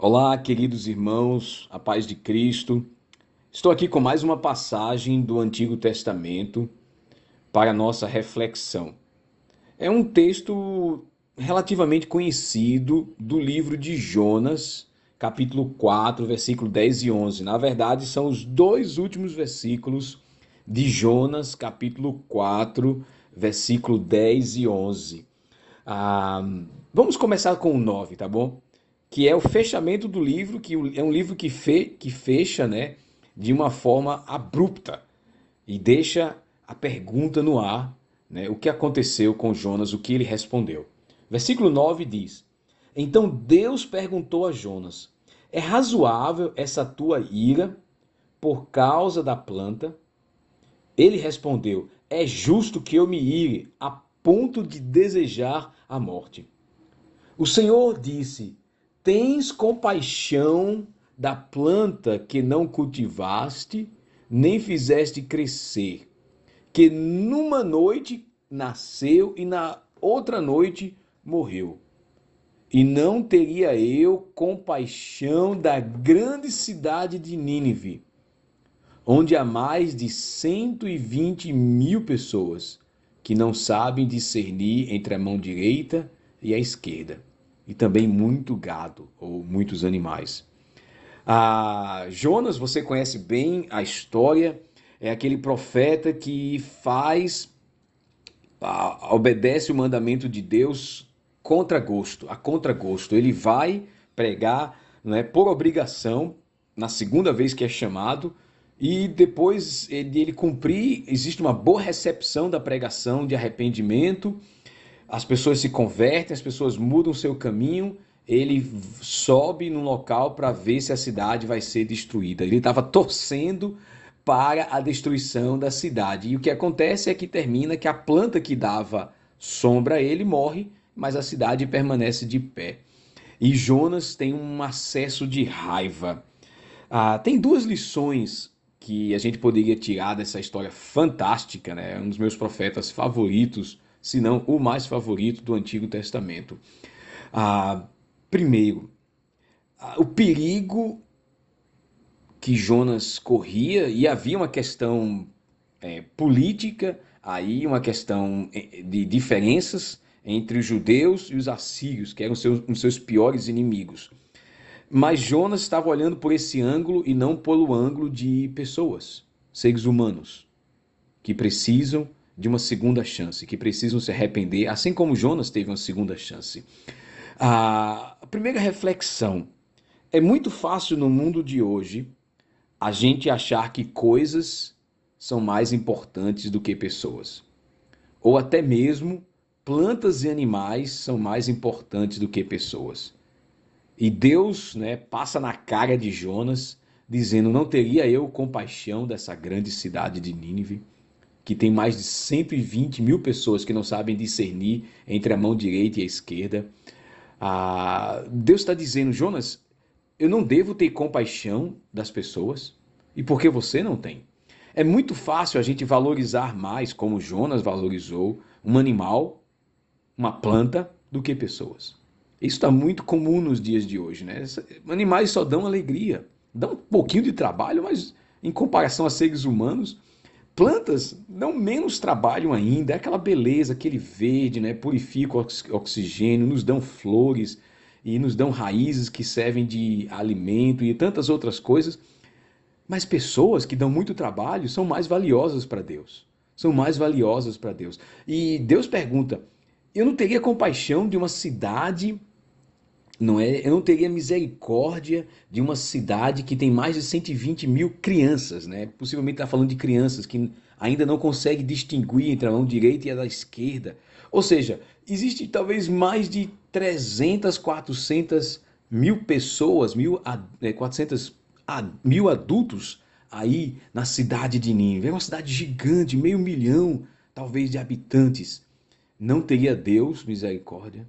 Olá, queridos irmãos, a paz de Cristo. Estou aqui com mais uma passagem do Antigo Testamento para nossa reflexão. É um texto relativamente conhecido do livro de Jonas, capítulo 4, versículo 10 e 11. Na verdade, são os dois últimos versículos de Jonas, capítulo 4, versículo 10 e 11. Ah, vamos começar com o 9, tá bom? Que é o fechamento do livro, que é um livro que, fe, que fecha né, de uma forma abrupta e deixa a pergunta no ar, né, o que aconteceu com Jonas, o que ele respondeu. Versículo 9 diz: Então Deus perguntou a Jonas: É razoável essa tua ira por causa da planta? Ele respondeu: É justo que eu me ire a ponto de desejar a morte. O Senhor disse: tens compaixão da planta que não cultivaste, nem fizeste crescer, que numa noite nasceu e na outra noite morreu. E não teria eu compaixão da grande cidade de Nínive, onde há mais de 120 mil pessoas que não sabem discernir entre a mão direita e a esquerda e também muito gado ou muitos animais. Ah, Jonas, você conhece bem a história, é aquele profeta que faz, ah, obedece o mandamento de Deus contra gosto, a contra gosto. Ele vai pregar né, por obrigação, na segunda vez que é chamado, e depois ele, ele cumprir, existe uma boa recepção da pregação de arrependimento as pessoas se convertem, as pessoas mudam seu caminho, ele sobe no local para ver se a cidade vai ser destruída. Ele estava torcendo para a destruição da cidade. E o que acontece é que termina que a planta que dava sombra a ele morre, mas a cidade permanece de pé. E Jonas tem um acesso de raiva. Ah, tem duas lições que a gente poderia tirar dessa história fantástica, né? É um dos meus profetas favoritos se não o mais favorito do Antigo Testamento. Ah, primeiro, ah, o perigo que Jonas corria, e havia uma questão é, política, aí uma questão é, de diferenças entre os judeus e os assírios, que eram seus, os seus piores inimigos. Mas Jonas estava olhando por esse ângulo e não pelo ângulo de pessoas, seres humanos, que precisam de uma segunda chance, que precisam se arrepender, assim como Jonas teve uma segunda chance. A primeira reflexão: é muito fácil no mundo de hoje a gente achar que coisas são mais importantes do que pessoas. Ou até mesmo plantas e animais são mais importantes do que pessoas. E Deus né, passa na cara de Jonas, dizendo: Não teria eu compaixão dessa grande cidade de Nínive? Que tem mais de 120 mil pessoas que não sabem discernir entre a mão direita e a esquerda. Ah, Deus está dizendo, Jonas, eu não devo ter compaixão das pessoas? E por que você não tem? É muito fácil a gente valorizar mais, como Jonas valorizou, um animal, uma planta, do que pessoas. Isso está muito comum nos dias de hoje, né? Animais só dão alegria, dão um pouquinho de trabalho, mas em comparação a seres humanos, Plantas não menos trabalham ainda, é aquela beleza, aquele verde, né? purifica o oxigênio, nos dão flores e nos dão raízes que servem de alimento e tantas outras coisas. Mas pessoas que dão muito trabalho são mais valiosas para Deus. São mais valiosas para Deus. E Deus pergunta: eu não teria compaixão de uma cidade não é? Eu não teria misericórdia de uma cidade que tem mais de 120 mil crianças, né? Possivelmente está falando de crianças que ainda não conseguem distinguir entre a mão direita e a da esquerda. Ou seja, existe talvez mais de 300, 400 mil pessoas, mil, 400 né, mil adultos aí na cidade de Nínive. É uma cidade gigante, meio milhão, talvez, de habitantes. Não teria Deus misericórdia?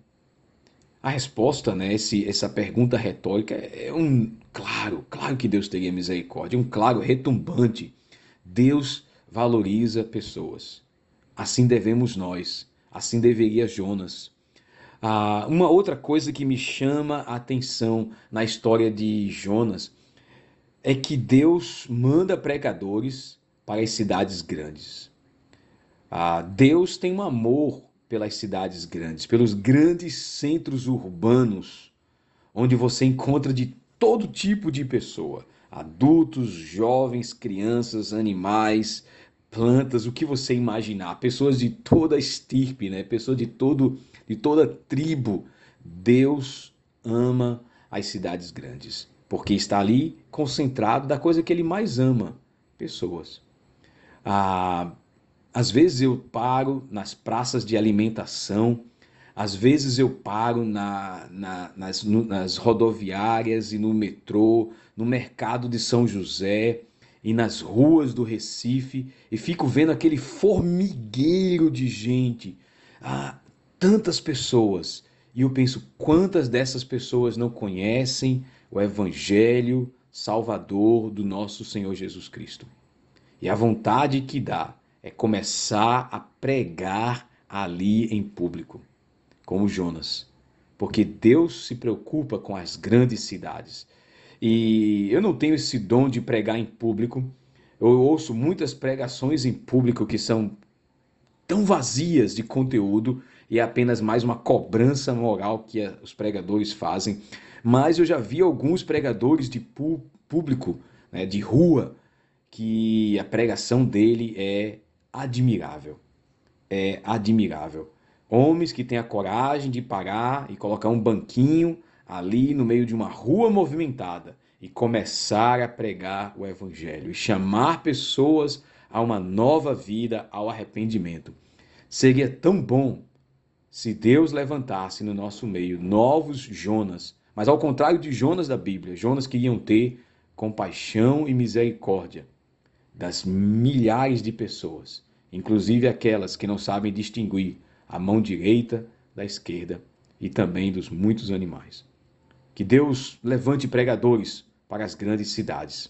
A resposta, né, esse, essa pergunta retórica é um claro, claro que Deus teria misericórdia, um claro retumbante. Deus valoriza pessoas. Assim devemos nós, assim deveria Jonas. Ah, uma outra coisa que me chama a atenção na história de Jonas é que Deus manda pregadores para as cidades grandes. Ah, Deus tem um amor pelas cidades grandes, pelos grandes centros urbanos, onde você encontra de todo tipo de pessoa: adultos, jovens, crianças, animais, plantas, o que você imaginar, pessoas de toda estirpe, né? Pessoas de todo de toda tribo. Deus ama as cidades grandes, porque está ali concentrado da coisa que ele mais ama, pessoas. Ah, às vezes eu paro nas praças de alimentação, às vezes eu paro na, na, nas, no, nas rodoviárias e no metrô, no mercado de São José e nas ruas do Recife e fico vendo aquele formigueiro de gente. Ah, tantas pessoas. E eu penso quantas dessas pessoas não conhecem o Evangelho Salvador do nosso Senhor Jesus Cristo. E a vontade que dá é começar a pregar ali em público, como Jonas, porque Deus se preocupa com as grandes cidades. E eu não tenho esse dom de pregar em público. Eu ouço muitas pregações em público que são tão vazias de conteúdo e é apenas mais uma cobrança moral que os pregadores fazem. Mas eu já vi alguns pregadores de público, né, de rua, que a pregação dele é admirável. É admirável. Homens que têm a coragem de parar e colocar um banquinho ali no meio de uma rua movimentada e começar a pregar o evangelho e chamar pessoas a uma nova vida, ao arrependimento. Seria tão bom se Deus levantasse no nosso meio novos Jonas, mas ao contrário de Jonas da Bíblia, Jonas que iam ter compaixão e misericórdia das milhares de pessoas, inclusive aquelas que não sabem distinguir a mão direita da esquerda e também dos muitos animais. Que Deus levante pregadores para as grandes cidades